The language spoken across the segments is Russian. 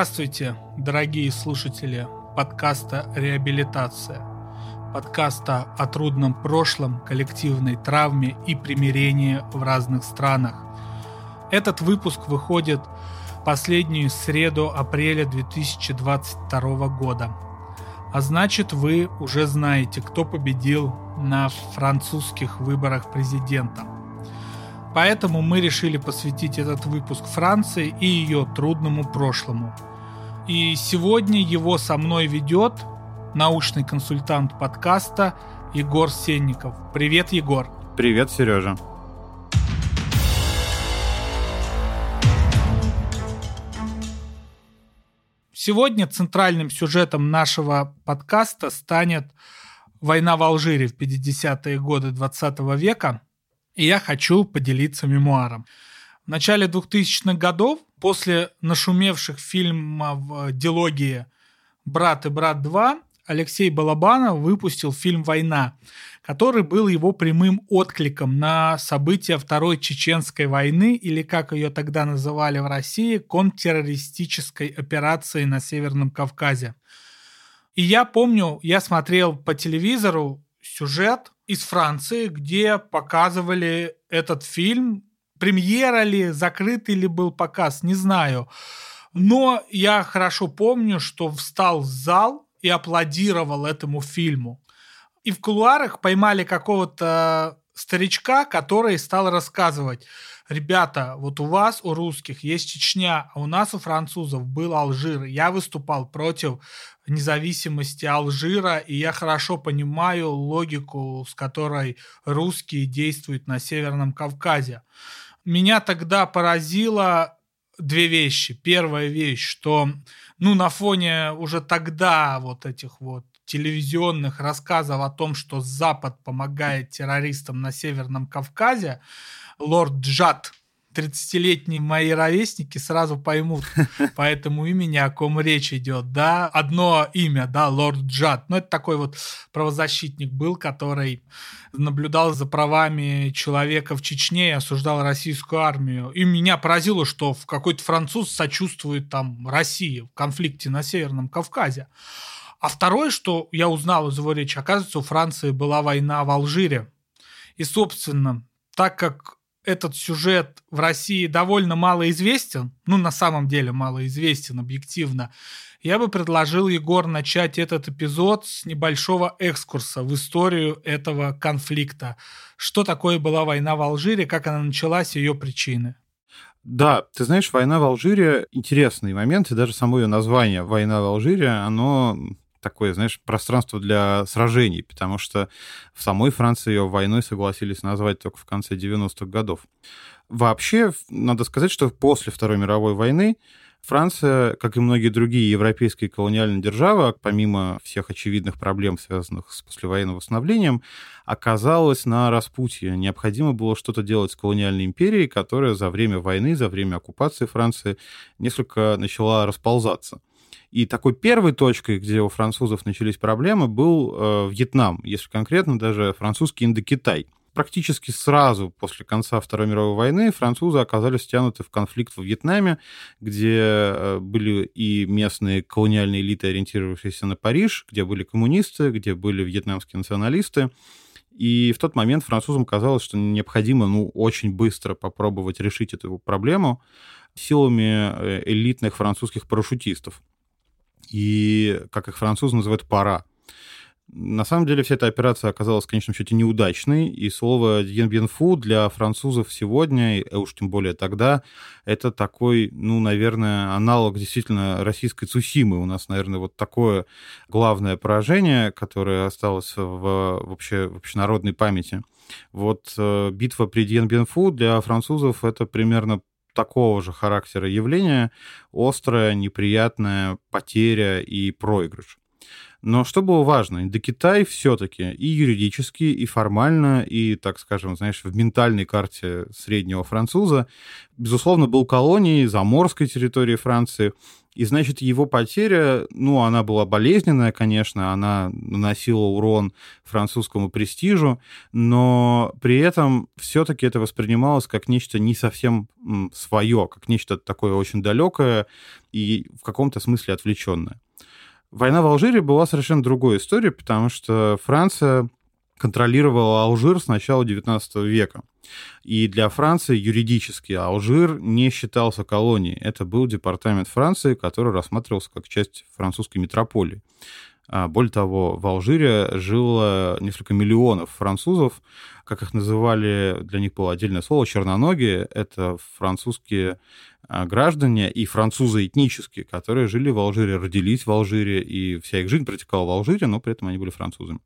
Здравствуйте, дорогие слушатели подкаста «Реабилитация». Подкаста о трудном прошлом, коллективной травме и примирении в разных странах. Этот выпуск выходит последнюю среду апреля 2022 года. А значит, вы уже знаете, кто победил на французских выборах президента. Поэтому мы решили посвятить этот выпуск Франции и ее трудному прошлому. И сегодня его со мной ведет научный консультант подкаста Егор Сенников. Привет, Егор. Привет, Сережа. Сегодня центральным сюжетом нашего подкаста станет война в Алжире в 50-е годы 20 века – и я хочу поделиться мемуаром. В начале 2000-х годов, после нашумевших фильмов э, дилогии «Брат и брат 2», Алексей Балабанов выпустил фильм «Война», который был его прямым откликом на события Второй Чеченской войны, или, как ее тогда называли в России, контртеррористической операции на Северном Кавказе. И я помню, я смотрел по телевизору сюжет из Франции, где показывали этот фильм. Премьера ли, закрытый ли был показ, не знаю. Но я хорошо помню, что встал в зал и аплодировал этому фильму. И в кулуарах поймали какого-то старичка, который стал рассказывать, ребята, вот у вас, у русских, есть Чечня, а у нас, у французов, был Алжир. Я выступал против независимости Алжира, и я хорошо понимаю логику, с которой русские действуют на Северном Кавказе. Меня тогда поразило две вещи. Первая вещь, что ну, на фоне уже тогда вот этих вот телевизионных рассказов о том, что Запад помогает террористам на Северном Кавказе, лорд Джад 30-летние мои ровесники сразу поймут по этому имени, о ком речь идет, да, одно имя, да, лорд Джад, ну, это такой вот правозащитник был, который наблюдал за правами человека в Чечне и осуждал российскую армию, и меня поразило, что в какой-то француз сочувствует там России в конфликте на Северном Кавказе. А второе, что я узнал из его речи, оказывается, у Франции была война в Алжире. И, собственно, так как этот сюжет в России довольно мало известен, ну, на самом деле мало известен объективно, я бы предложил, Егор, начать этот эпизод с небольшого экскурса в историю этого конфликта. Что такое была война в Алжире, как она началась, ее причины. Да, ты знаешь, война в Алжире интересный момент, и даже само ее название «Война в Алжире», оно такое, знаешь, пространство для сражений, потому что в самой Франции ее войной согласились назвать только в конце 90-х годов. Вообще, надо сказать, что после Второй мировой войны Франция, как и многие другие европейские колониальные державы, помимо всех очевидных проблем, связанных с послевоенным восстановлением, оказалась на распутье. Необходимо было что-то делать с колониальной империей, которая за время войны, за время оккупации Франции несколько начала расползаться. И такой первой точкой, где у французов начались проблемы, был э, Вьетнам, если конкретно даже французский Индокитай. Практически сразу после конца Второй мировой войны французы оказались втянуты в конфликт во Вьетнаме, где э, были и местные колониальные элиты, ориентировавшиеся на Париж, где были коммунисты, где были вьетнамские националисты. И в тот момент французам казалось, что необходимо ну, очень быстро попробовать решить эту проблему силами э, элитных французских парашютистов и, как их французы называют, пора. На самом деле вся эта операция оказалась в конечном счете неудачной, и слово «дьенбенфу» для французов сегодня, и уж тем более тогда, это такой, ну, наверное, аналог действительно российской Цусимы. У нас, наверное, вот такое главное поражение, которое осталось в, вообще, в общенародной памяти. Вот э, битва при Дьенбенфу для французов это примерно такого же характера явление, острая, неприятная потеря и проигрыш. Но что было важно? Индокитай все-таки и юридически, и формально, и, так скажем, знаешь, в ментальной карте среднего француза, безусловно, был колонией заморской территории Франции, и, значит, его потеря, ну, она была болезненная, конечно, она наносила урон французскому престижу, но при этом все-таки это воспринималось как нечто не совсем свое, как нечто такое очень далекое и в каком-то смысле отвлеченное. Война в Алжире была совершенно другой историей, потому что Франция контролировала Алжир с начала XIX века. И для Франции юридически Алжир не считался колонией. Это был департамент Франции, который рассматривался как часть французской метрополии. А, более того, в Алжире жило несколько миллионов французов, как их называли, для них было отдельное слово, черноногие. Это французские а, граждане и французы этнические, которые жили в Алжире, родились в Алжире, и вся их жизнь протекала в Алжире, но при этом они были французами.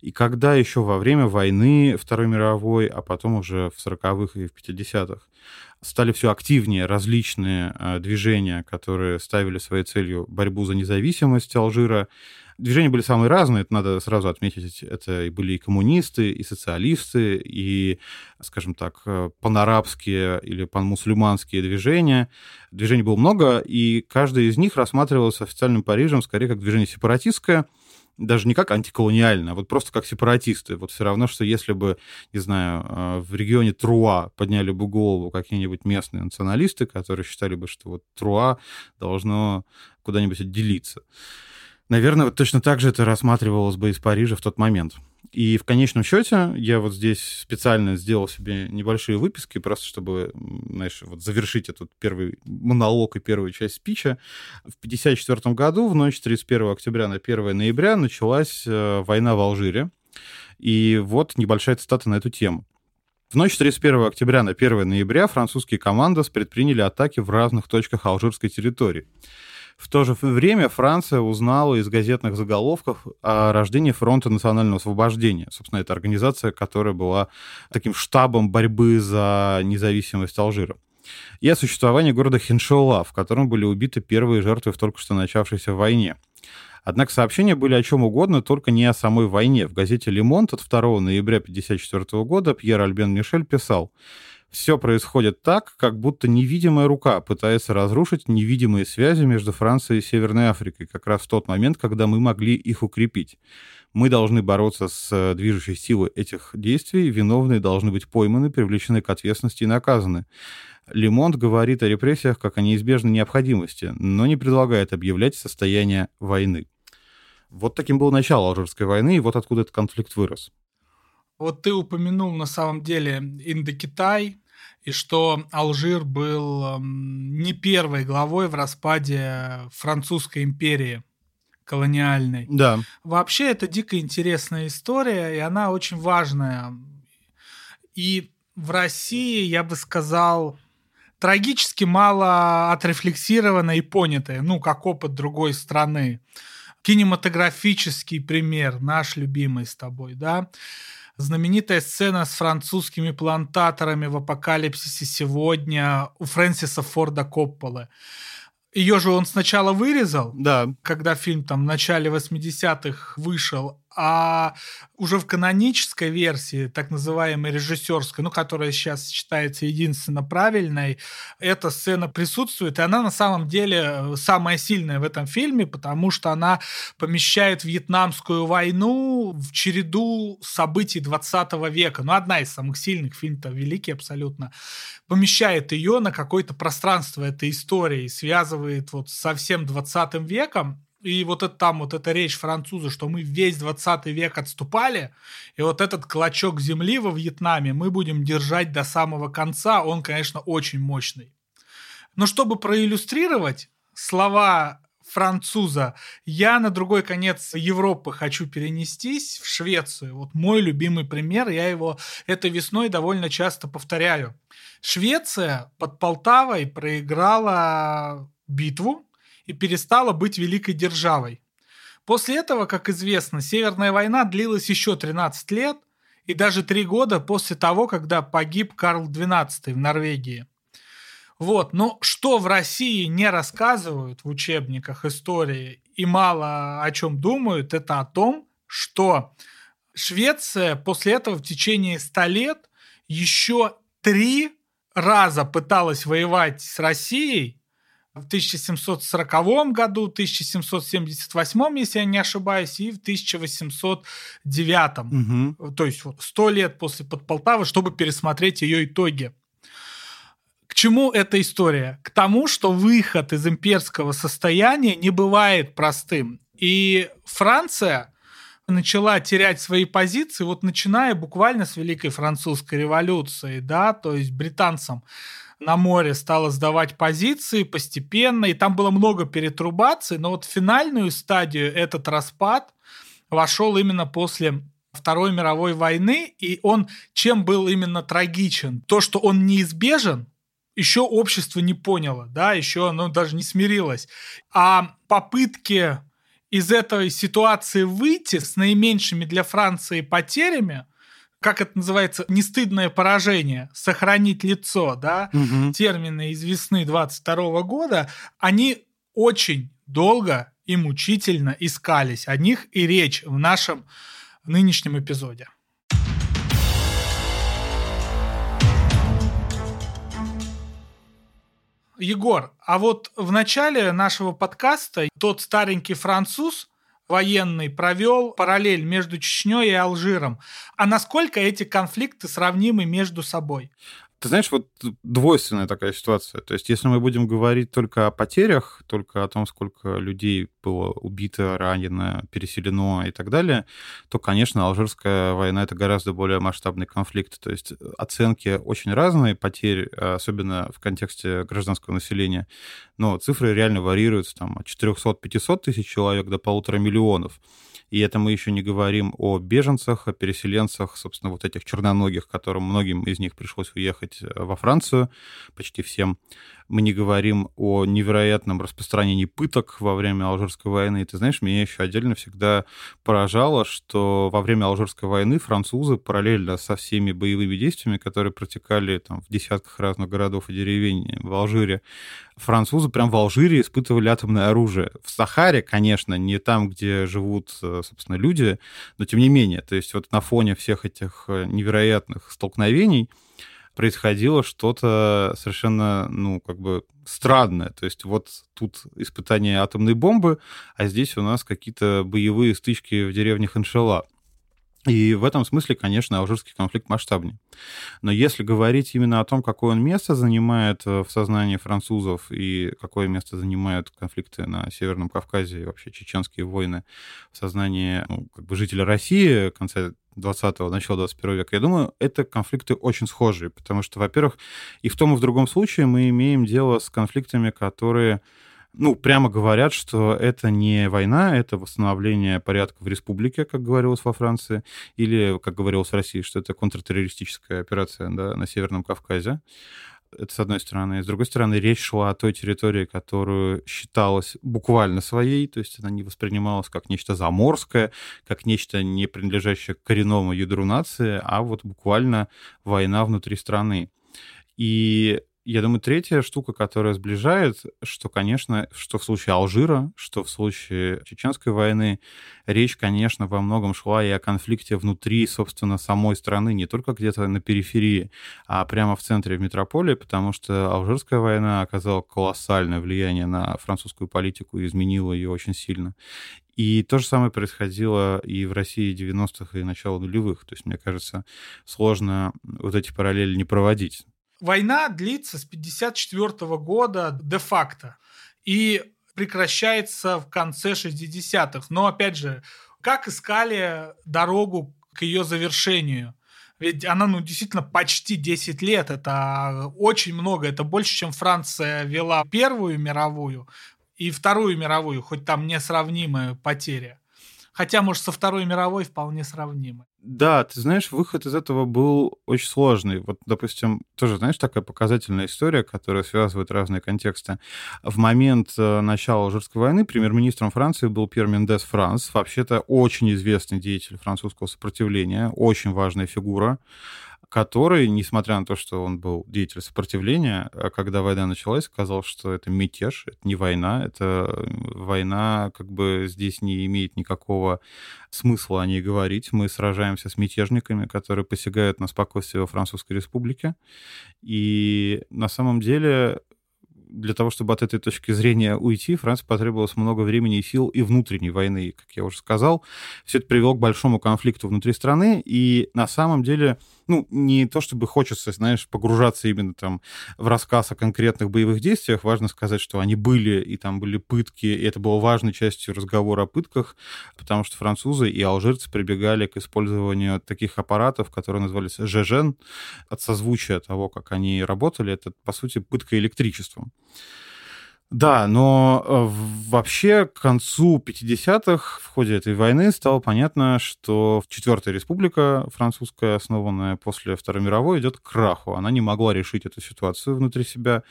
И когда еще во время войны Второй мировой, а потом уже в 40-х и в 50-х стали все активнее различные э, движения, которые ставили своей целью борьбу за независимость Алжира, Движения были самые разные, это надо сразу отметить. Это и были и коммунисты, и социалисты, и, скажем так, э, панарабские или панмусульманские движения. Движений было много, и каждое из них рассматривалось официальным Парижем скорее как движение сепаратистское, даже не как антиколониальное, а вот просто как сепаратисты. Вот все равно, что если бы, не знаю, э, в регионе Труа подняли бы голову какие-нибудь местные националисты, которые считали бы, что вот Труа должно куда-нибудь отделиться. Наверное, вот точно так же это рассматривалось бы из Парижа в тот момент. И в конечном счете я вот здесь специально сделал себе небольшие выписки, просто чтобы, знаешь, вот завершить этот первый монолог и первую часть спича. В 1954 году, в ночь 31 октября на 1 ноября, началась э, война в Алжире. И вот небольшая цитата на эту тему. В ночь 31 октября на 1 ноября французские команды предприняли атаки в разных точках алжирской территории. В то же время Франция узнала из газетных заголовков о рождении Фронта национального освобождения. Собственно, это организация, которая была таким штабом борьбы за независимость Алжира и о существовании города Хиншола, в котором были убиты первые жертвы в только что начавшейся войне. Однако сообщения были о чем угодно, только не о самой войне. В газете «Лемонт» от 2 ноября 1954 года Пьер Альбен Мишель писал все происходит так, как будто невидимая рука пытается разрушить невидимые связи между Францией и Северной Африкой, как раз в тот момент, когда мы могли их укрепить. Мы должны бороться с э, движущей силой этих действий, виновные должны быть пойманы, привлечены к ответственности и наказаны. Лемонт говорит о репрессиях как о неизбежной необходимости, но не предлагает объявлять состояние войны. Вот таким было начало Алжирской войны, и вот откуда этот конфликт вырос. Вот ты упомянул на самом деле Индокитай, и что Алжир был не первой главой в распаде французской империи колониальной. Да. Вообще это дико интересная история, и она очень важная. И в России, я бы сказал, трагически мало отрефлексировано и понятое, ну, как опыт другой страны. Кинематографический пример, наш любимый с тобой, да знаменитая сцена с французскими плантаторами в «Апокалипсисе сегодня» у Фрэнсиса Форда Копполы. Ее же он сначала вырезал, да. когда фильм там в начале 80-х вышел, а уже в канонической версии, так называемой режиссерской, ну, которая сейчас считается единственно правильной, эта сцена присутствует, и она на самом деле э, самая сильная в этом фильме, потому что она помещает Вьетнамскую войну в череду событий 20 века. Ну, одна из самых сильных, фильм-то великий абсолютно. Помещает ее на какое-то пространство этой истории, связывает вот со всем 20 веком, и вот это там, вот эта речь француза, что мы весь 20 век отступали, и вот этот клочок земли во Вьетнаме мы будем держать до самого конца, он, конечно, очень мощный. Но чтобы проиллюстрировать слова француза, я на другой конец Европы хочу перенестись, в Швецию. Вот мой любимый пример, я его этой весной довольно часто повторяю. Швеция под Полтавой проиграла битву, и перестала быть великой державой. После этого, как известно, Северная война длилась еще 13 лет и даже 3 года после того, когда погиб Карл XII в Норвегии. Вот, но что в России не рассказывают в учебниках истории и мало о чем думают, это о том, что Швеция после этого в течение 100 лет еще три раза пыталась воевать с Россией в 1740 году, 1778, если я не ошибаюсь, и в 1809. Угу. То есть вот 100 лет после Подполтавы, чтобы пересмотреть ее итоги. К чему эта история? К тому, что выход из имперского состояния не бывает простым. И Франция начала терять свои позиции, вот начиная буквально с Великой Французской революции, да, то есть британцам на море стало сдавать позиции постепенно, и там было много перетрубаций, но вот финальную стадию этот распад вошел именно после Второй мировой войны, и он чем был именно трагичен? То, что он неизбежен, еще общество не поняло, да, еще оно даже не смирилось. А попытки из этой ситуации выйти с наименьшими для Франции потерями, как это называется, нестыдное поражение, сохранить лицо, да, угу. термины из весны 22 года, они очень долго и мучительно искались. О них и речь в нашем нынешнем эпизоде. Егор, а вот в начале нашего подкаста тот старенький француз военный провел параллель между Чечней и Алжиром. А насколько эти конфликты сравнимы между собой? Ты знаешь, вот двойственная такая ситуация. То есть, если мы будем говорить только о потерях, только о том, сколько людей было убито, ранено, переселено и так далее, то, конечно, Алжирская война — это гораздо более масштабный конфликт. То есть оценки очень разные потерь, особенно в контексте гражданского населения. Но цифры реально варьируются там, от 400-500 тысяч человек до полутора миллионов. И это мы еще не говорим о беженцах, о переселенцах, собственно, вот этих черноногих, которым многим из них пришлось уехать э, во Францию, почти всем. Мы не говорим о невероятном распространении пыток во время Алжирской войны. И ты знаешь, меня еще отдельно всегда поражало, что во время Алжирской войны французы параллельно со всеми боевыми действиями, которые протекали там, в десятках разных городов и деревень в Алжире, французы прям в Алжире испытывали атомное оружие. В Сахаре, конечно, не там, где живут, э, собственно, люди, но тем не менее. То есть вот на фоне всех этих э, невероятных столкновений происходило что-то совершенно, ну, как бы странное. То есть вот тут испытание атомной бомбы, а здесь у нас какие-то боевые стычки в деревне Ханшела. И в этом смысле, конечно, алжирский конфликт масштабнее. Но если говорить именно о том, какое он место занимает э, в сознании французов и какое место занимают конфликты на Северном Кавказе и вообще чеченские войны в сознании ну, как бы жителя России конца 20-го, начала 21 века, я думаю, это конфликты очень схожие, потому что, во-первых, и в том, и в другом случае мы имеем дело с конфликтами, которые ну, прямо говорят, что это не война, это восстановление порядка в республике, как говорилось во Франции, или, как говорилось в России, что это контртеррористическая операция да, на Северном Кавказе. Это с одной стороны. С другой стороны, речь шла о той территории, которую считалась буквально своей, то есть она не воспринималась как нечто заморское, как нечто не принадлежащее коренному ядру нации, а вот буквально война внутри страны. И я думаю, третья штука, которая сближает, что, конечно, что в случае Алжира, что в случае Чеченской войны, речь, конечно, во многом шла и о конфликте внутри, собственно, самой страны, не только где-то на периферии, а прямо в центре, в метрополии, потому что Алжирская война оказала колоссальное влияние на французскую политику и изменила ее очень сильно. И то же самое происходило и в России 90-х и начала нулевых. То есть, мне кажется, сложно вот эти параллели не проводить. Война длится с 1954 года де-факто и прекращается в конце 60-х. Но, опять же, как искали дорогу к ее завершению? Ведь она, ну, действительно, почти 10 лет. Это очень много. Это больше, чем Франция вела Первую мировую и Вторую мировую, хоть там несравнимая потеря. Хотя, может, со Второй мировой вполне сравнимы. Да, ты знаешь, выход из этого был очень сложный. Вот, допустим, тоже, знаешь, такая показательная история, которая связывает разные контексты. В момент э, начала Алжирской войны премьер-министром Франции был Пьер Мендес Франс, вообще-то очень известный деятель французского сопротивления, очень важная фигура. Который, несмотря на то, что он был деятель сопротивления, а когда война началась, сказал, что это мятеж, это не война, это война как бы здесь не имеет никакого смысла о ней говорить. Мы сражаемся с мятежниками, которые посягают на спокойствие во Французской Республике. И на самом деле для того, чтобы от этой точки зрения уйти, Франции потребовалось много времени и сил и внутренней войны, как я уже сказал. Все это привело к большому конфликту внутри страны, и на самом деле ну, не то чтобы хочется, знаешь, погружаться именно там в рассказ о конкретных боевых действиях, важно сказать, что они были, и там были пытки, и это было важной частью разговора о пытках, потому что французы и алжирцы прибегали к использованию таких аппаратов, которые назывались ЖЖН, от созвучия того, как они работали, это, по сути, пытка электричеством. Да, но э, вообще к концу 50-х в ходе этой войны стало понятно, что Четвертая республика французская, основанная после Второй мировой, идет к краху. Она не могла решить эту ситуацию внутри себя.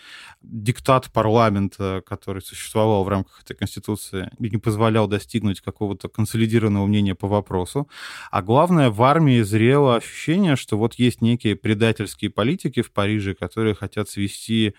Диктат парламента, который существовал в рамках этой конституции, не позволял достигнуть какого-то консолидированного мнения по вопросу. А главное, в армии зрело ощущение, что вот есть некие предательские политики в Париже, которые хотят свести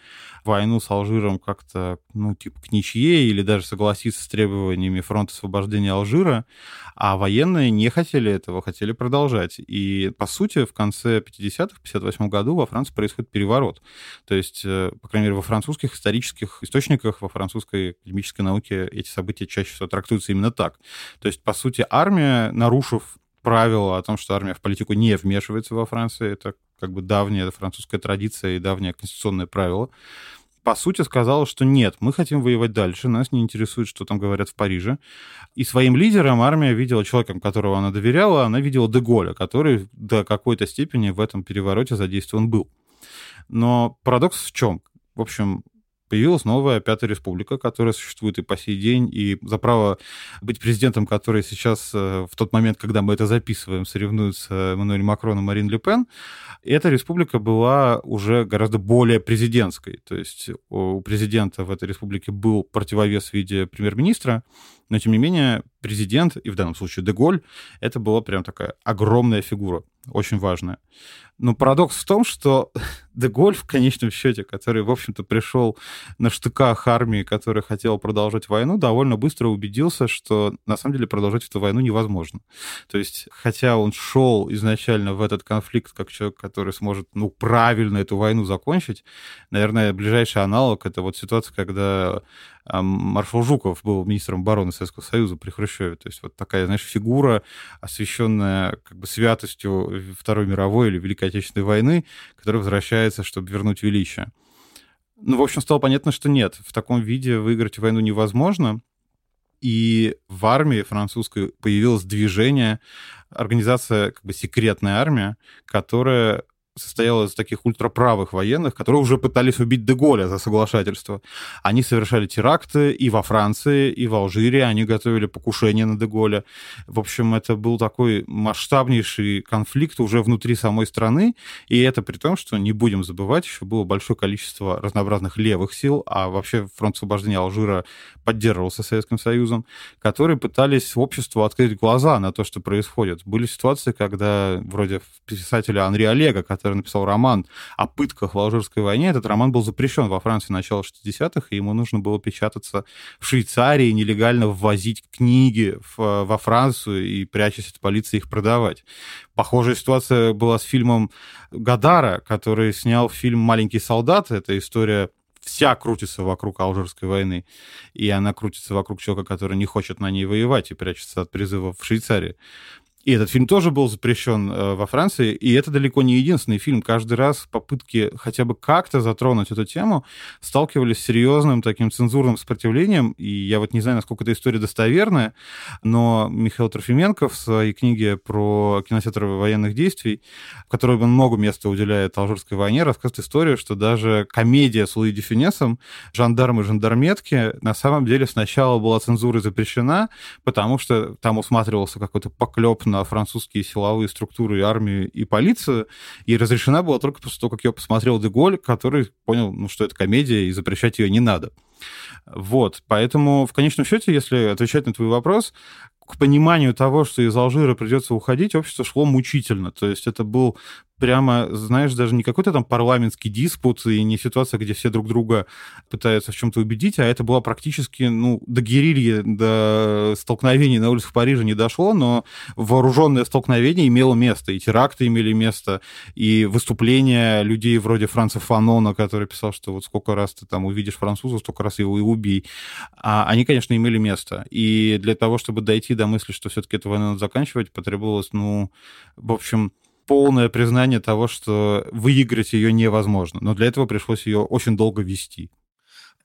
войну с Алжиром как-то ну, типа, к ничье или даже согласиться с требованиями фронта освобождения Алжира, а военные не хотели этого, хотели продолжать. И, по сути, в конце 50-х, 58 году во Франции происходит переворот. То есть, э, по крайней мере, во французских исторических источниках, во французской академической науке эти события чаще всего трактуются именно так. То есть, по сути, армия, нарушив правило о том, что армия в политику не вмешивается во Франции, это как бы давняя французская традиция и давнее конституционное правило, по сути, сказала, что нет, мы хотим воевать дальше, нас не интересует, что там говорят в Париже. И своим лидером армия видела человеком, которого она доверяла, она видела Деголя, который до какой-то степени в этом перевороте задействован был. Но парадокс в чем? В общем, появилась новая Пятая Республика, которая существует и по сей день, и за право быть президентом, который сейчас, э, в тот момент, когда мы это записываем, соревнуются Эммануэль Макрон и Марин Ле Пен, эта республика была уже гораздо более президентской. То есть у президента в этой республике был противовес в виде премьер-министра, но, тем не менее, президент, и в данном случае Деголь, это была прям такая огромная фигура, очень важная. Но парадокс в том, что Деголь в конечном счете, который, в общем-то, пришел на штыках армии, которая хотела продолжать войну, довольно быстро убедился, что на самом деле продолжать эту войну невозможно. То есть, хотя он шел изначально в этот конфликт как человек, который сможет, ну, правильно эту войну закончить, наверное, ближайший аналог — это вот ситуация, когда маршал Жуков был министром обороны Советского Союза при Хрущеве. То есть вот такая, знаешь, фигура, освященная как бы святостью Второй мировой или Великой Отечественной войны, которая возвращается, чтобы вернуть величие. Ну, в общем, стало понятно, что нет, в таком виде выиграть войну невозможно. И в армии французской появилось движение, организация, как бы секретная армия, которая состояла из таких ультраправых военных, которые уже пытались убить Деголя за соглашательство. Они совершали теракты и во Франции, и в Алжире, они готовили покушение на Деголя. В общем, это был такой масштабнейший конфликт уже внутри самой страны, и это при том, что, не будем забывать, еще было большое количество разнообразных левых сил, а вообще фронт освобождения Алжира поддерживался Советским Союзом, которые пытались обществу открыть глаза на то, что происходит. Были ситуации, когда вроде писателя Анри Олега, который который написал роман о пытках в Алжирской войне. Этот роман был запрещен во Франции начала 60-х, и ему нужно было печататься в Швейцарии, нелегально ввозить книги в, во Францию и, прячась от полиции, их продавать. Похожая ситуация была с фильмом Гадара, который снял фильм «Маленький солдат». Это история вся крутится вокруг Алжирской войны, и она крутится вокруг человека, который не хочет на ней воевать и прячется от призыва в Швейцарии. И этот фильм тоже был запрещен э, во Франции, и это далеко не единственный фильм. Каждый раз попытки хотя бы как-то затронуть эту тему сталкивались с серьезным таким цензурным сопротивлением, и я вот не знаю, насколько эта история достоверная, но Михаил Трофименко в своей книге про кинотеатр военных действий, в которой он много места уделяет Алжирской войне, рассказывает историю, что даже комедия с Луи Дефинесом «Жандармы и жандарметки» на самом деле сначала была цензурой запрещена, потому что там усматривался какой-то поклеп на на французские силовые структуры, армию и полицию, и разрешена была только после того, как я посмотрел Деголь, который понял, ну, что это комедия, и запрещать ее не надо. Вот, поэтому в конечном счете, если отвечать на твой вопрос, к пониманию того, что из Алжира придется уходить, общество шло мучительно. То есть это был прямо, знаешь, даже не какой-то там парламентский диспут и не ситуация, где все друг друга пытаются в чем-то убедить, а это было практически, ну, до герильи, до столкновений на улицах Парижа не дошло, но вооруженное столкновение имело место, и теракты имели место, и выступления людей вроде Франца Фанона, который писал, что вот сколько раз ты там увидишь француза, столько раз его и убей. А они, конечно, имели место. И для того, чтобы дойти до мысли, что все-таки эту войну надо заканчивать, потребовалось, ну, в общем, полное признание того, что выиграть ее невозможно. Но для этого пришлось ее очень долго вести.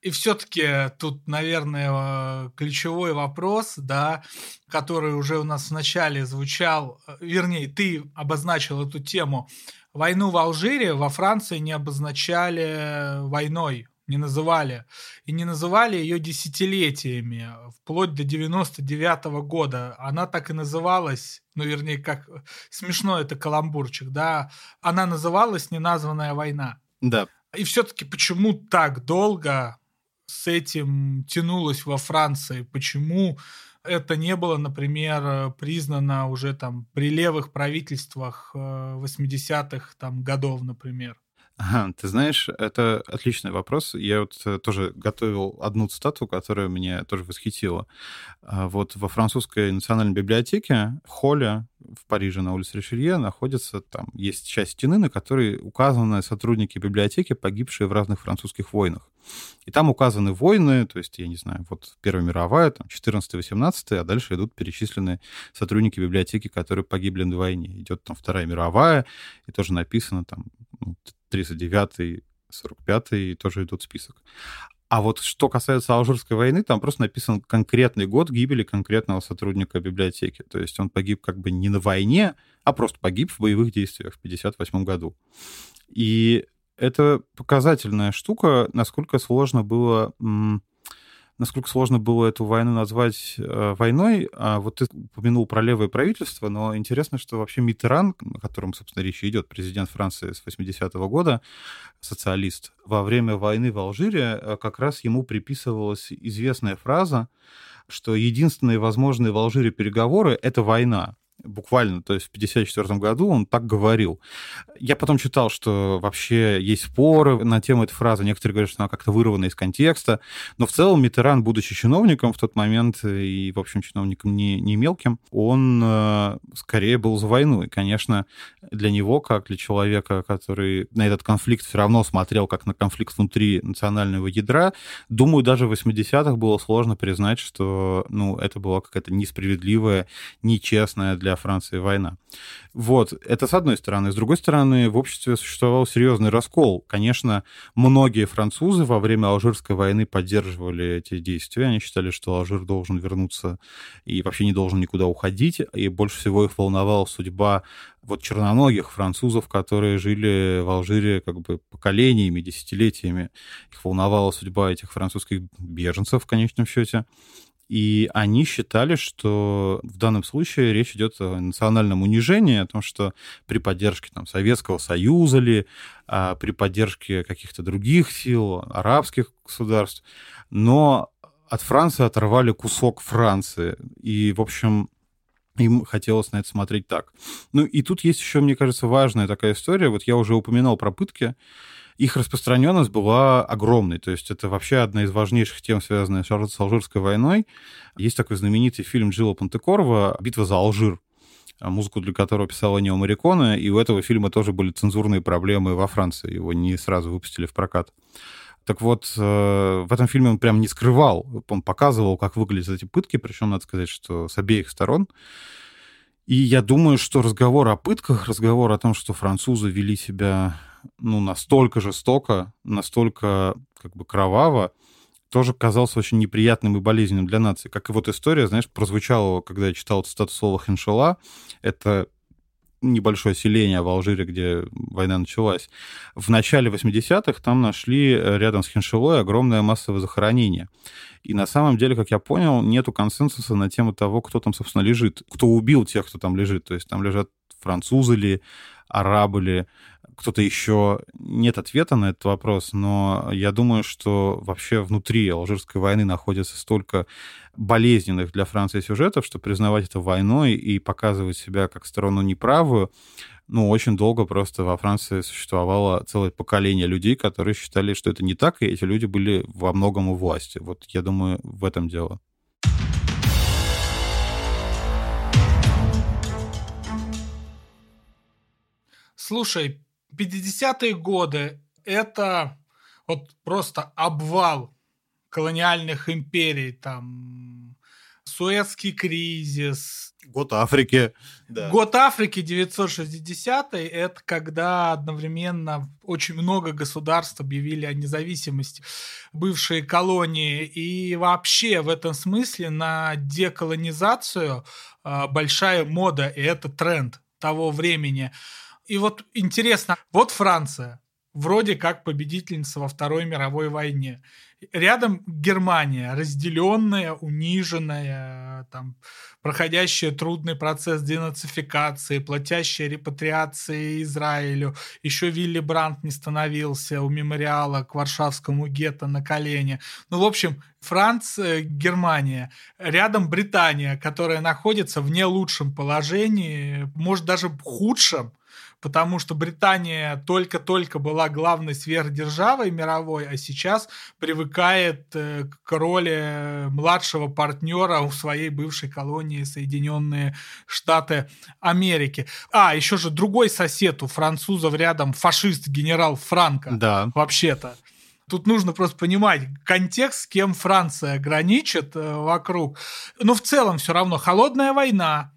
И все-таки тут, наверное, ключевой вопрос, да, который уже у нас вначале звучал, вернее, ты обозначил эту тему. Войну в Алжире во Франции не обозначали войной не называли. И не называли ее десятилетиями, вплоть до 99 -го года. Она так и называлась, ну, вернее, как смешно это каламбурчик, да, она называлась «Неназванная война». Да. И все-таки почему так долго с этим тянулось во Франции? Почему это не было, например, признано уже там при левых правительствах 80-х э, там годов, например? Ты знаешь, это отличный вопрос. Я вот э, тоже готовил одну цитату, которая меня тоже восхитила. А, вот во французской национальной библиотеке в холле в Париже на улице Ришелье находится, там есть часть стены, на которой указаны сотрудники библиотеки, погибшие в разных французских войнах. И там указаны войны, то есть, я не знаю, вот Первая мировая, там, 14-18, а дальше идут перечисленные сотрудники библиотеки, которые погибли на войне. Идет там Вторая мировая, и тоже написано там ну, 39-й, 45-й, тоже идут список. А вот что касается Алжирской войны, там просто написан конкретный год гибели конкретного сотрудника библиотеки. То есть он погиб как бы не на войне, а просто погиб в боевых действиях в 58 году. И это показательная штука, насколько сложно было насколько сложно было эту войну назвать э, войной. А вот ты упомянул про левое правительство, но интересно, что вообще Митеран, о котором, собственно, речь идет, президент Франции с 80-го года, социалист, во время войны в Алжире э, как раз ему приписывалась известная фраза, что единственные возможные в Алжире переговоры — это война буквально, то есть в 1954 году он так говорил. Я потом читал, что вообще есть споры на тему этой фразы. Некоторые говорят, что она как-то вырвана из контекста. Но в целом Митеран, будучи чиновником в тот момент, и, в общем, чиновником не, не мелким, он э, скорее был за войну. И, конечно, для него, как для человека, который на этот конфликт все равно смотрел как на конфликт внутри национального ядра, думаю, даже в 80-х было сложно признать, что ну, это была какая-то несправедливая, нечестная для Франции война. Вот, это с одной стороны. С другой стороны, в обществе существовал серьезный раскол. Конечно, многие французы во время Алжирской войны поддерживали эти действия. Они считали, что Алжир должен вернуться и вообще не должен никуда уходить. И больше всего их волновала судьба вот черноногих французов, которые жили в Алжире как бы поколениями, десятилетиями. Их волновала судьба этих французских беженцев в конечном счете. И они считали, что в данном случае речь идет о национальном унижении, о том, что при поддержке там, Советского Союза ли, а при поддержке каких-то других сил, арабских государств, но от Франции оторвали кусок Франции. И, в общем, им хотелось на это смотреть так. Ну и тут есть еще, мне кажется, важная такая история. Вот я уже упоминал про пытки их распространенность была огромной. То есть это вообще одна из важнейших тем, связанная с Алжирской войной. Есть такой знаменитый фильм Джилла Пантекорова «Битва за Алжир», музыку для которого писала Нео Марикона, и у этого фильма тоже были цензурные проблемы во Франции. Его не сразу выпустили в прокат. Так вот, э, в этом фильме он прям не скрывал, он показывал, как выглядят эти пытки, причем, надо сказать, что с обеих сторон. И я думаю, что разговор о пытках, разговор о том, что французы вели себя ну, настолько жестоко, настолько как бы кроваво, тоже казался очень неприятным и болезненным для нации. Как и вот история, знаешь, прозвучала, когда я читал цитату слова Хеншела, это небольшое селение в Алжире, где война началась. В начале 80-х там нашли э, рядом с Хеншелой огромное массовое захоронение. И на самом деле, как я понял, нету консенсуса на тему того, кто там, собственно, лежит, кто убил тех, кто там лежит. То есть там лежат французы ли, арабы ли, кто-то еще. Нет ответа на этот вопрос, но я думаю, что вообще внутри Алжирской войны находится столько болезненных для Франции сюжетов, что признавать это войной и показывать себя как сторону неправую, ну, очень долго просто во Франции существовало целое поколение людей, которые считали, что это не так, и эти люди были во многом у власти. Вот я думаю, в этом дело. Слушай, 50-е годы — это вот просто обвал колониальных империй, там, Суэцкий кризис. Год Африки. Да. Год Африки 960 это когда одновременно очень много государств объявили о независимости, бывшие колонии. И вообще в этом смысле на деколонизацию а, большая мода, и это тренд того времени. И вот интересно, вот Франция, вроде как победительница во Второй мировой войне. Рядом Германия, разделенная, униженная, там, проходящая трудный процесс денацификации, платящая репатриации Израилю. Еще Вилли Брандт не становился у мемориала к Варшавскому гетто на колени. Ну, в общем, Франция, Германия. Рядом Британия, которая находится в не лучшем положении, может даже худшем, потому что Британия только-только была главной сверхдержавой мировой, а сейчас привыкает э, к роли младшего партнера у своей бывшей колонии Соединенные Штаты Америки. А, еще же другой сосед у французов рядом, фашист генерал Франко. Да. Вообще-то. Тут нужно просто понимать контекст, с кем Франция граничит э, вокруг. Но в целом все равно холодная война,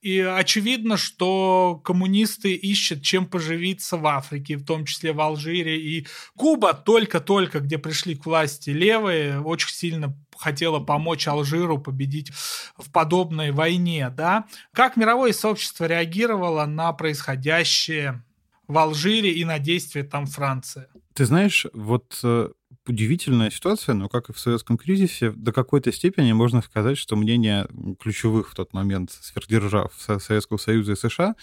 и очевидно, что коммунисты ищут, чем поживиться в Африке, в том числе в Алжире. И Куба только-только, где пришли к власти левые, очень сильно хотела помочь Алжиру победить в подобной войне. Да? Как мировое сообщество реагировало на происходящее в Алжире и на действия там Франции? Ты знаешь, вот э, удивительная ситуация, но как и в советском кризисе, до какой-то степени можно сказать, что мнение ключевых в тот момент сверхдержав Советского Союза и США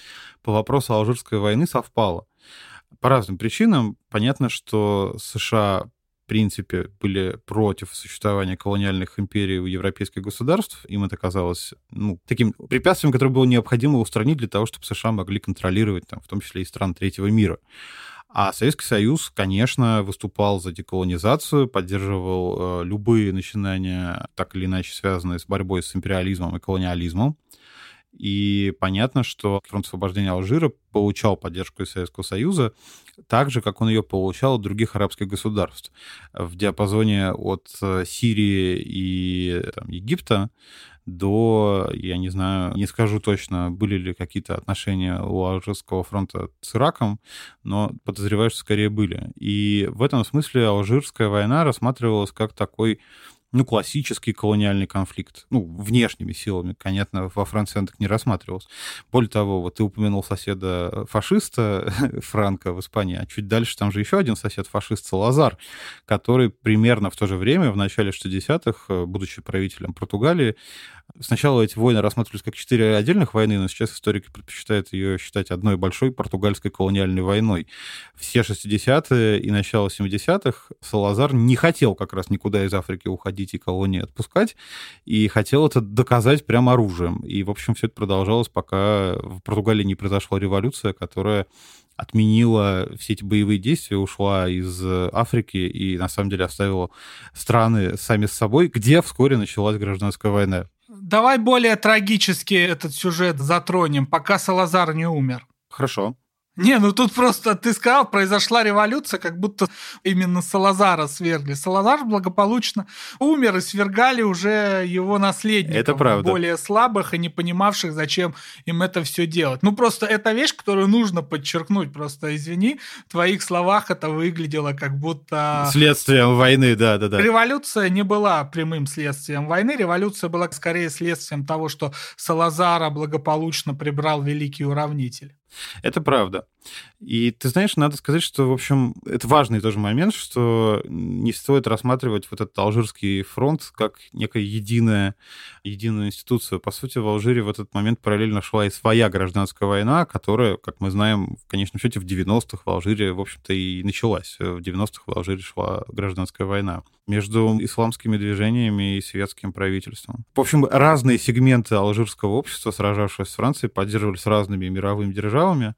по вопросу Алжирской войны совпало. По разным причинам. Понятно, что США в принципе, были против существования колониальных империй у европейских государств. Им это казалось ну, таким препятствием, которое было необходимо устранить для того, чтобы США могли контролировать, там, в том числе и стран третьего мира. А Советский Союз, конечно, выступал за деколонизацию, поддерживал э, любые начинания, так или иначе связанные с борьбой с империализмом и колониализмом. И понятно, что фронт освобождения Алжира получал поддержку из Советского Союза, так же, как он ее получал от других арабских государств. В диапазоне от э, Сирии и там, Египта до, я не знаю, не скажу точно, были ли какие-то отношения у Алжирского фронта с Ираком, но подозреваю, что скорее были. И в этом смысле Алжирская война рассматривалась как такой ну, классический колониальный конфликт. Ну, внешними силами, понятно, во Франции он так не рассматривался. Более того, вот ты упомянул соседа фашиста Франка в Испании, а чуть дальше там же еще один сосед фашист Салазар, который примерно в то же время, в начале 60-х, будучи правителем Португалии, Сначала эти войны рассматривались как четыре отдельных войны, но сейчас историки предпочитают ее считать одной большой португальской колониальной войной. Все 60-е и начало 70-х Салазар не хотел как раз никуда из Африки уходить и колонии отпускать, и хотел это доказать прямо оружием. И, в общем, все это продолжалось, пока в Португалии не произошла революция, которая отменила все эти боевые действия, ушла из Африки и, на самом деле, оставила страны сами с собой, где вскоре началась гражданская война. Давай более трагически этот сюжет затронем, пока Салазар не умер. Хорошо. Не, ну тут просто ты сказал, произошла революция, как будто именно Салазара свергли. Салазар благополучно умер и свергали уже его наследников. Это правда. Более слабых и не понимавших, зачем им это все делать. Ну просто это вещь, которую нужно подчеркнуть. Просто извини, в твоих словах это выглядело как будто... Следствием войны, да-да-да. Революция не была прямым следствием войны. Революция была скорее следствием того, что Салазара благополучно прибрал великий уравнитель. Это правда. И ты знаешь, надо сказать, что, в общем, это важный тоже момент, что не стоит рассматривать вот этот Алжирский фронт как некая единая, единую институцию. По сути, в Алжире в этот момент параллельно шла и своя гражданская война, которая, как мы знаем, в конечном счете в 90-х в Алжире, в общем-то, и началась. В 90-х в Алжире шла гражданская война между исламскими движениями и светским правительством. В общем, разные сегменты алжирского общества, сражавшегося с Францией, поддерживались разными мировыми державами.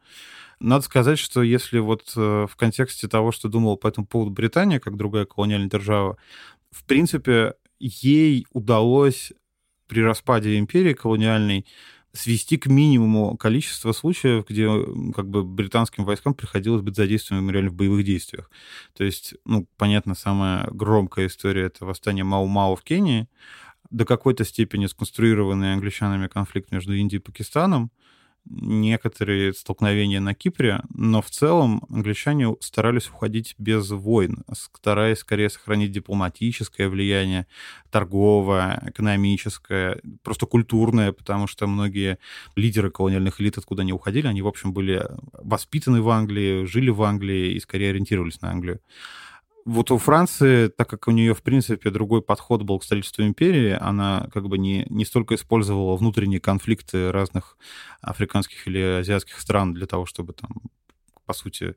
Надо сказать, что если вот э, в контексте того, что думала по этому поводу Британия, как другая колониальная держава, в принципе, ей удалось при распаде империи колониальной свести к минимуму количество случаев, где как бы британским войскам приходилось быть задействованным реально в боевых действиях. То есть, ну, понятно, самая громкая история — это восстание Мау-Мау в Кении, до какой-то степени сконструированный англичанами конфликт между Индией и Пакистаном, некоторые столкновения на Кипре, но в целом англичане старались уходить без войн, стараясь скорее сохранить дипломатическое влияние, торговое, экономическое, просто культурное, потому что многие лидеры колониальных элит, откуда они уходили, они, в общем, были воспитаны в Англии, жили в Англии и скорее ориентировались на Англию. Вот у Франции, так как у нее, в принципе, другой подход был к строительству империи, она как бы не, не столько использовала внутренние конфликты разных африканских или азиатских стран для того, чтобы там по сути,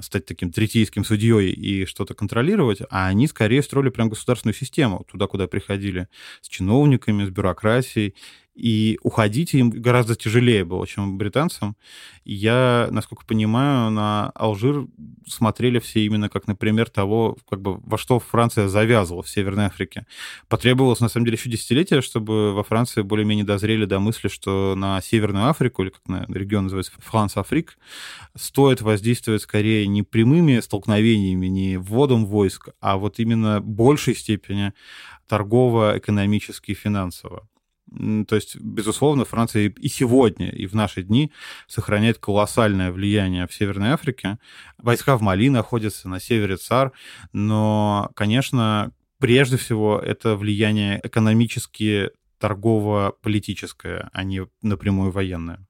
стать таким третейским судьей и что-то контролировать, а они скорее строили прям государственную систему, туда, куда приходили с чиновниками, с бюрократией, и уходить им гораздо тяжелее было, чем британцам. Я, насколько понимаю, на Алжир смотрели все именно как, например, того, как бы во что Франция завязывала в Северной Африке. Потребовалось, на самом деле, еще десятилетия, чтобы во Франции более-менее дозрели до мысли, что на Северную Африку, или как на регион называется Франс-Африк, стоит воздействовать скорее не прямыми столкновениями, не вводом войск, а вот именно большей степени торгово-экономически и финансово. То есть, безусловно, Франция и сегодня, и в наши дни сохраняет колоссальное влияние в Северной Африке. Войска в Мали находятся, на севере ЦАР, но, конечно, прежде всего это влияние экономически торгово-политическое, а не напрямую военное.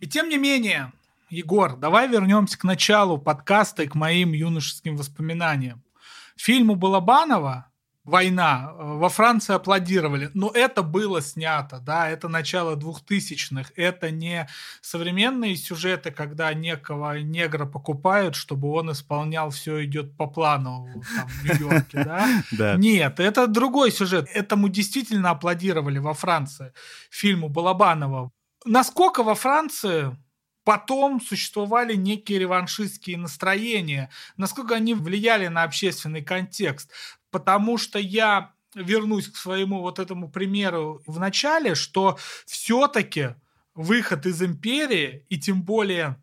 И тем не менее, Егор, давай вернемся к началу подкаста и к моим юношеским воспоминаниям. Фильму Балабанова «Война» во Франции аплодировали, но это было снято, да, это начало двухтысячных, это не современные сюжеты, когда некого негра покупают, чтобы он исполнял «Все идет по плану» там, в Нью-Йорке, да? Нет, это другой сюжет. Этому действительно аплодировали во Франции, фильму Балабанова. Насколько во Франции потом существовали некие реваншистские настроения, насколько они влияли на общественный контекст. Потому что я вернусь к своему вот этому примеру в начале, что все-таки выход из империи и тем более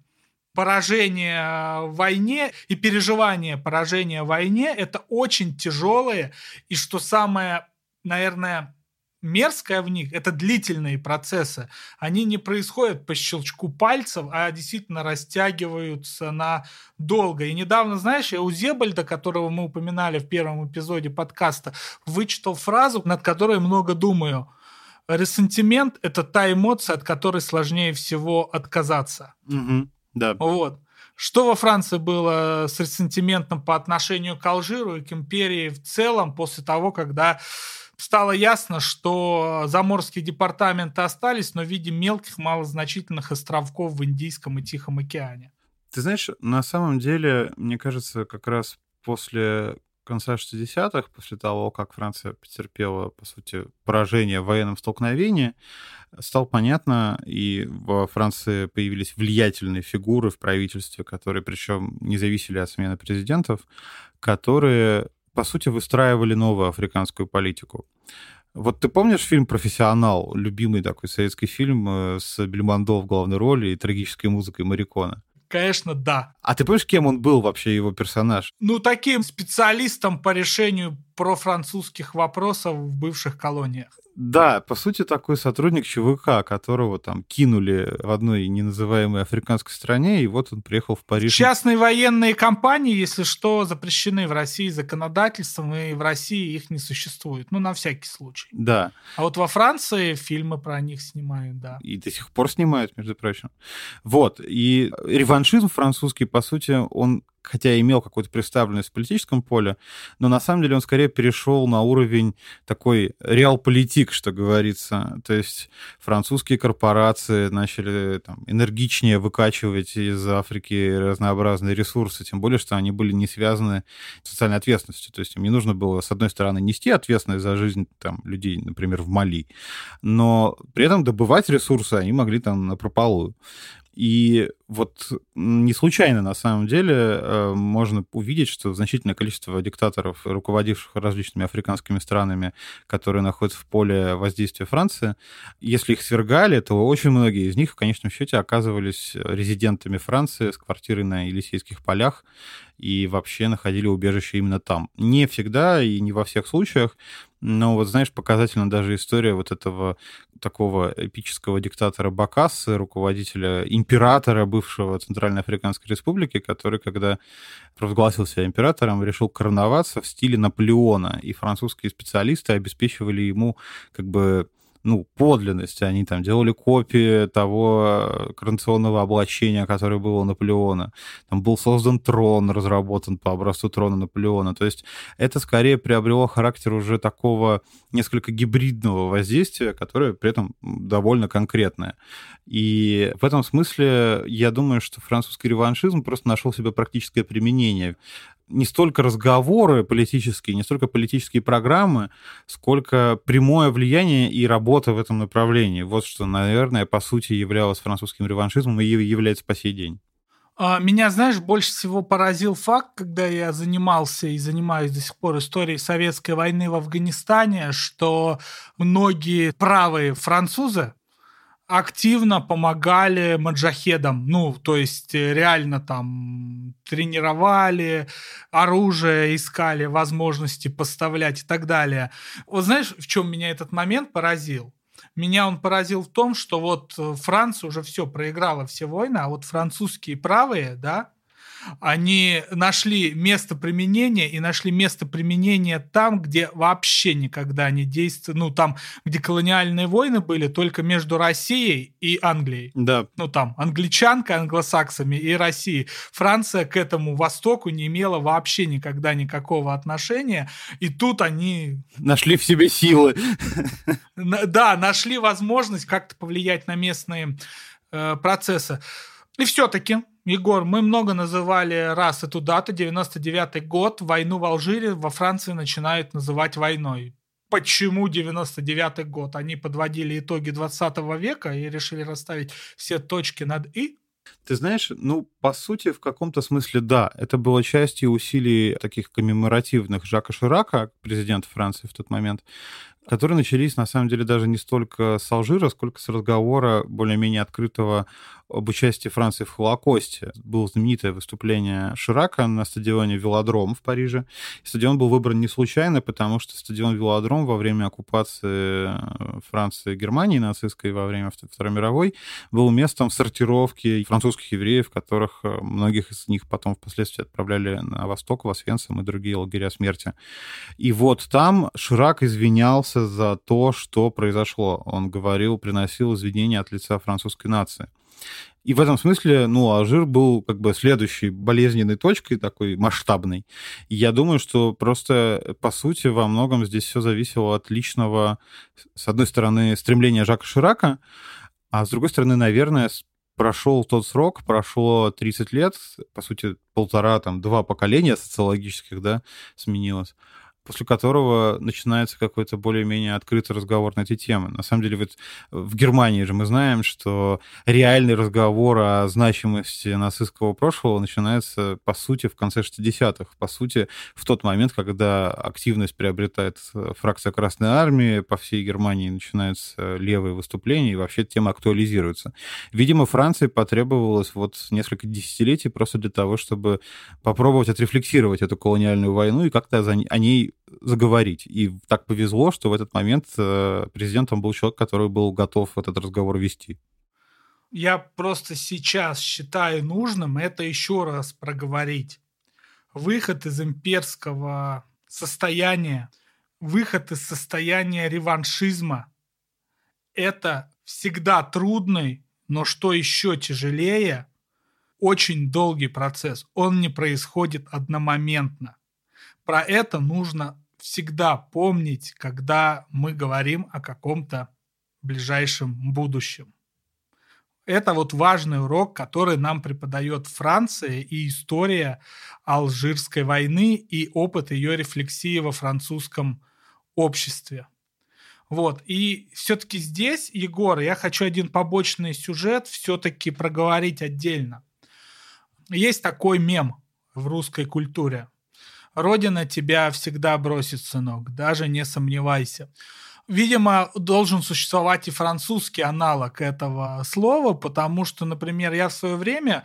поражение в войне и переживание поражения в войне это очень тяжелые и что самое, наверное, мерзкое в них, это длительные процессы. Они не происходят по щелчку пальцев, а действительно растягиваются на долго. И недавно, знаешь, я у Зебальда, которого мы упоминали в первом эпизоде подкаста, вычитал фразу, над которой много думаю. Ресентимент – это та эмоция, от которой сложнее всего отказаться. Угу, да. Вот. Что во Франции было с ресентиментом по отношению к Алжиру и к империи в целом после того, когда стало ясно, что заморские департаменты остались, но в виде мелких малозначительных островков в Индийском и Тихом океане. Ты знаешь, на самом деле, мне кажется, как раз после конца 60-х, после того, как Франция потерпела, по сути, поражение в военном столкновении, стало понятно, и во Франции появились влиятельные фигуры в правительстве, которые, причем, не зависели от смены президентов, которые по сути, выстраивали новую африканскую политику. Вот ты помнишь фильм «Профессионал», любимый такой советский фильм э, с Бельмондо в главной роли и трагической музыкой Марикона? Конечно, да. А ты помнишь, кем он был вообще, его персонаж? Ну, таким специалистом по решению профранцузских вопросов в бывших колониях. Да, по сути, такой сотрудник ЧВК, которого там кинули в одной неназываемой африканской стране, и вот он приехал в Париж. Частные военные компании, если что, запрещены в России законодательством, и в России их не существует. Ну, на всякий случай. Да. А вот во Франции фильмы про них снимают, да. И до сих пор снимают, между прочим. Вот. И реваншизм французский, по сути, он хотя имел какую-то представленность в политическом поле, но на самом деле он скорее перешел на уровень такой реал-политик, что говорится. То есть французские корпорации начали там, энергичнее выкачивать из Африки разнообразные ресурсы, тем более, что они были не связаны с социальной ответственностью. То есть им не нужно было, с одной стороны, нести ответственность за жизнь там, людей, например, в Мали, но при этом добывать ресурсы они могли там на прополую. И вот не случайно, на самом деле, э, можно увидеть, что значительное количество диктаторов, руководивших различными африканскими странами, которые находятся в поле воздействия Франции, если их свергали, то очень многие из них в конечном счете оказывались резидентами Франции с квартирой на Елисейских полях и вообще находили убежище именно там. Не всегда и не во всех случаях, но вот, знаешь, показательна даже история вот этого такого эпического диктатора Бакассы, руководителя, императора бывшего Центральной Африканской Республики, который, когда провозгласил себя императором, решил короноваться в стиле Наполеона, и французские специалисты обеспечивали ему как бы ну, подлинность. Они там делали копии того коронационного облачения, которое было у Наполеона. Там был создан трон, разработан по образцу трона Наполеона. То есть это скорее приобрело характер уже такого несколько гибридного воздействия, которое при этом довольно конкретное. И в этом смысле я думаю, что французский реваншизм просто нашел себе практическое применение не столько разговоры политические, не столько политические программы, сколько прямое влияние и работа в этом направлении. Вот что, наверное, по сути являлось французским реваншизмом и является по сей день. А, меня, знаешь, больше всего поразил факт, когда я занимался и занимаюсь до сих пор историей советской войны в Афганистане, что многие правые французы, активно помогали маджахедам. Ну, то есть э, реально там тренировали, оружие искали, возможности поставлять и так далее. Вот знаешь, в чем меня этот момент поразил? Меня он поразил в том, что вот э, Франция уже все проиграла все войны, а вот французские правые, да, они нашли место применения и нашли место применения там, где вообще никогда не действовали, ну там, где колониальные войны были только между Россией и Англией. Да. Ну там, англичанка, англосаксами и Россией. Франция к этому Востоку не имела вообще никогда никакого отношения, и тут они... Нашли в себе силы. Да, нашли возможность как-то повлиять на местные э, процессы. И все-таки Егор, мы много называли раз эту дату, 99 год, войну в Алжире во Франции начинают называть войной. Почему 99 год? Они подводили итоги 20 века и решили расставить все точки над «и»? Ты знаешь, ну, по сути, в каком-то смысле, да, это было частью усилий таких коммеморативных Жака Ширака, президента Франции в тот момент, которые начались, на самом деле, даже не столько с Алжира, сколько с разговора более-менее открытого об участии Франции в Холокосте. Было знаменитое выступление Ширака на стадионе Велодром в Париже. Стадион был выбран не случайно, потому что стадион Велодром во время оккупации э, Франции Германии нацистской во время Второй мировой был местом сортировки французских евреев, которых э, многих из них потом впоследствии отправляли на восток, в Освенцим и другие лагеря смерти. И вот там Ширак извинялся за то, что произошло. Он говорил, приносил извинения от лица французской нации. И в этом смысле, ну, Алжир был как бы следующей болезненной точкой, такой масштабной. Я думаю, что просто, по сути, во многом здесь все зависело от личного, с одной стороны, стремления Жака Ширака, а с другой стороны, наверное, прошел тот срок, прошло 30 лет, по сути, полтора, там, два поколения социологических, да, сменилось после которого начинается какой-то более-менее открытый разговор на эти темы. На самом деле, вот в Германии же мы знаем, что реальный разговор о значимости нацистского прошлого начинается, по сути, в конце 60-х. По сути, в тот момент, когда активность приобретает фракция Красной Армии, по всей Германии начинаются левые выступления, и вообще тема актуализируется. Видимо, Франции потребовалось вот несколько десятилетий просто для того, чтобы попробовать отрефлексировать эту колониальную войну и как-то о ней заговорить. И так повезло, что в этот момент э, президентом был человек, который был готов этот разговор вести. Я просто сейчас считаю нужным это еще раз проговорить. Выход из имперского состояния, выход из состояния реваншизма – это всегда трудный, но что еще тяжелее – очень долгий процесс, он не происходит одномоментно. Про это нужно всегда помнить, когда мы говорим о каком-то ближайшем будущем. Это вот важный урок, который нам преподает Франция и история Алжирской войны и опыт ее рефлексии во французском обществе. Вот. И все-таки здесь, Егор, я хочу один побочный сюжет все-таки проговорить отдельно. Есть такой мем в русской культуре. Родина тебя всегда бросит, сынок, даже не сомневайся. Видимо, должен существовать и французский аналог этого слова, потому что, например, я в свое время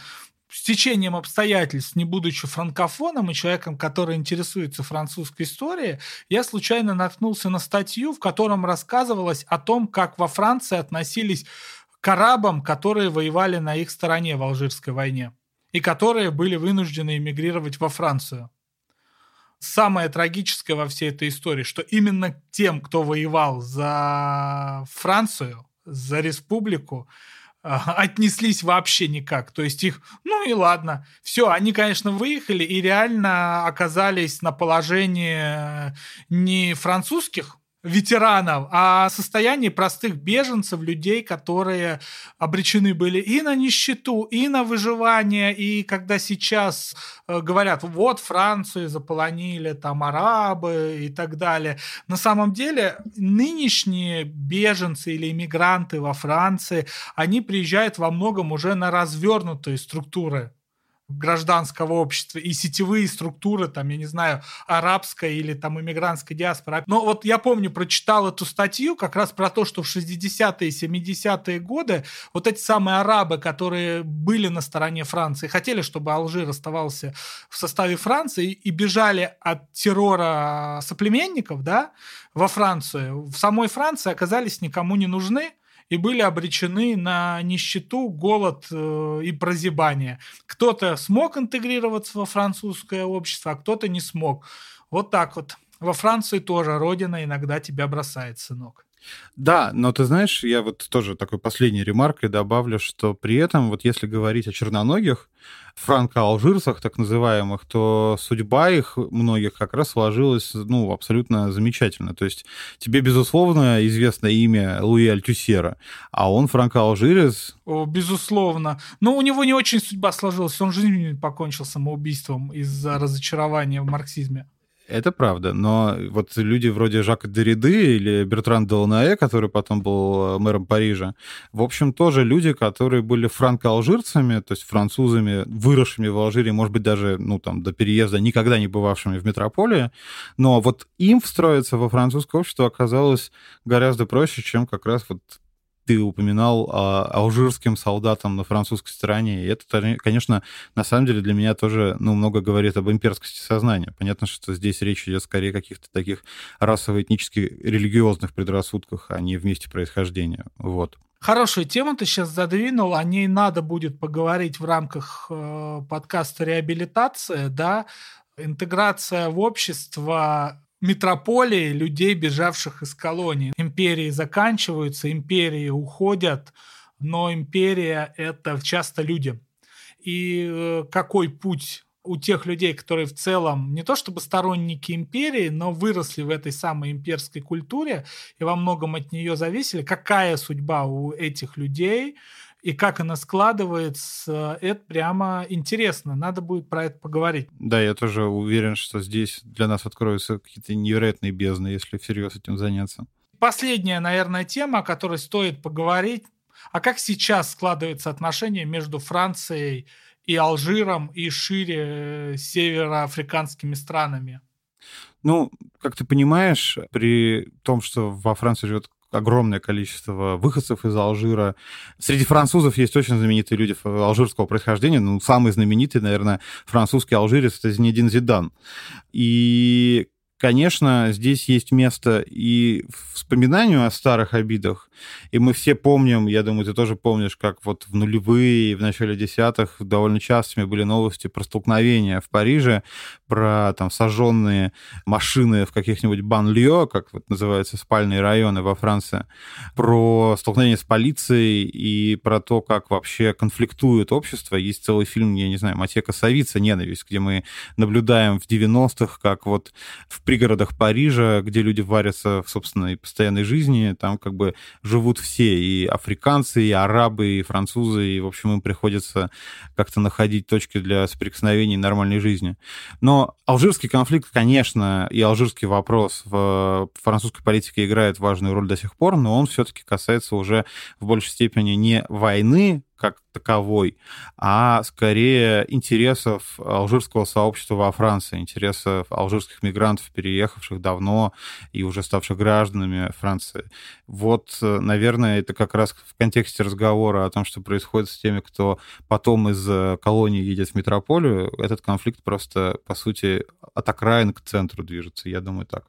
с течением обстоятельств, не будучи франкофоном и человеком, который интересуется французской историей, я случайно наткнулся на статью, в котором рассказывалось о том, как во Франции относились к арабам, которые воевали на их стороне в Алжирской войне и которые были вынуждены эмигрировать во Францию самое трагическое во всей этой истории, что именно тем, кто воевал за Францию, за республику, а, отнеслись вообще никак. То есть их, ну и ладно. Все, они, конечно, выехали и реально оказались на положении не французских ветеранов, а состояние простых беженцев, людей, которые обречены были и на нищету, и на выживание. И когда сейчас э, говорят, вот Францию заполонили там арабы и так далее, на самом деле нынешние беженцы или иммигранты во Франции, они приезжают во многом уже на развернутые структуры гражданского общества и сетевые структуры, там, я не знаю, арабской или там иммигрантской диаспоры. Но вот я помню, прочитал эту статью как раз про то, что в 60-е, 70-е годы вот эти самые арабы, которые были на стороне Франции, хотели, чтобы Алжир оставался в составе Франции и бежали от террора соплеменников, да, во Францию. В самой Франции оказались никому не нужны, и были обречены на нищету, голод э, и прозябание. Кто-то смог интегрироваться во французское общество, а кто-то не смог. Вот так вот. Во Франции тоже родина иногда тебя бросает, сынок. Да, но ты знаешь, я вот тоже такой последней ремаркой добавлю, что при этом, вот если говорить о черноногих, франко-алжирцах так называемых, то судьба их многих как раз сложилась, ну, абсолютно замечательно. То есть тебе, безусловно, известно имя Луи Альтюсера, а он франко-алжирец. О, безусловно. Но у него не очень судьба сложилась, он жизнь покончил самоубийством из-за разочарования в марксизме. Это правда, но вот люди вроде Жака Derrida или Бертран Деланаэ, который потом был э, мэром Парижа, в общем, тоже люди, которые были франко-алжирцами, то есть французами, выросшими в Алжире, может быть, даже, ну, там, до переезда никогда не бывавшими в метрополии, но вот им встроиться во французское общество оказалось гораздо проще, чем как раз вот ты упоминал а, алжирским солдатам на французской стороне. И это, конечно, на самом деле для меня тоже ну, много говорит об имперскости сознания. Понятно, что здесь речь идет скорее о каких-то таких расово-этнических религиозных предрассудках, а не вместе происхождения. Вот. Хорошую тему ты сейчас задвинул, о ней надо будет поговорить в рамках э, подкаста «Реабилитация», да, интеграция в общество метрополии людей, бежавших из колонии. Империи заканчиваются, империи уходят, но империя — это часто люди. И э, какой путь у тех людей, которые в целом не то чтобы сторонники империи, но выросли в этой самой имперской культуре и во многом от нее зависели, какая судьба у этих людей — и как она складывается, это прямо интересно. Надо будет про это поговорить. Да, я тоже уверен, что здесь для нас откроются какие-то невероятные бездны, если всерьез этим заняться. Последняя, наверное, тема, о которой стоит поговорить. А как сейчас складываются отношения между Францией и Алжиром и шире э, североафриканскими странами? Ну, как ты понимаешь, при том, что во Франции живет огромное количество выходцев из Алжира. Среди французов есть очень знаменитые люди алжирского происхождения. Ну, самый знаменитый, наверное, французский алжирец — это Зинедин Зидан. И Конечно, здесь есть место и вспоминанию о старых обидах, и мы все помним, я думаю, ты тоже помнишь, как вот в нулевые в начале десятых довольно частыми были новости про столкновения в Париже, про там сожженные машины в каких-нибудь банлио, как вот называются спальные районы во Франции, про столкновения с полицией и про то, как вообще конфликтует общество. Есть целый фильм, я не знаю, Матека Савица «Ненависть», где мы наблюдаем в 90-х, как вот в пригородах Парижа, где люди варятся в собственной постоянной жизни, там как бы живут все, и африканцы, и арабы, и французы, и, в общем, им приходится как-то находить точки для соприкосновений нормальной жизни. Но алжирский конфликт, конечно, и алжирский вопрос в французской политике играет важную роль до сих пор, но он все-таки касается уже в большей степени не войны как таковой, а скорее интересов алжирского сообщества во Франции, интересов алжирских мигрантов, переехавших давно и уже ставших гражданами Франции. Вот, наверное, это как раз в контексте разговора о том, что происходит с теми, кто потом из колонии едет в метрополию, этот конфликт просто, по сути, от окраин к центру движется, я думаю, так.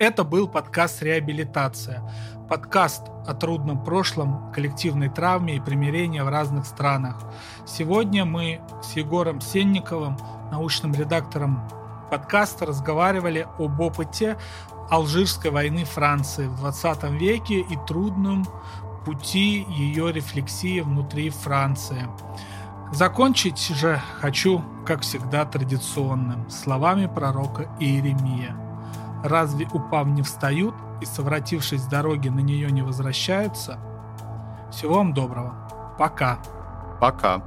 Это был подкаст «Реабилитация». Подкаст о трудном прошлом, коллективной травме и примирении в разных странах. Сегодня мы с Егором Сенниковым, научным редактором подкаста, разговаривали об опыте Алжирской войны Франции в 20 веке и трудном пути ее рефлексии внутри Франции. Закончить же хочу, как всегда, традиционным словами пророка Иеремия – Разве упав не встают и, совратившись с дороги, на нее не возвращаются? Всего вам доброго. Пока. Пока.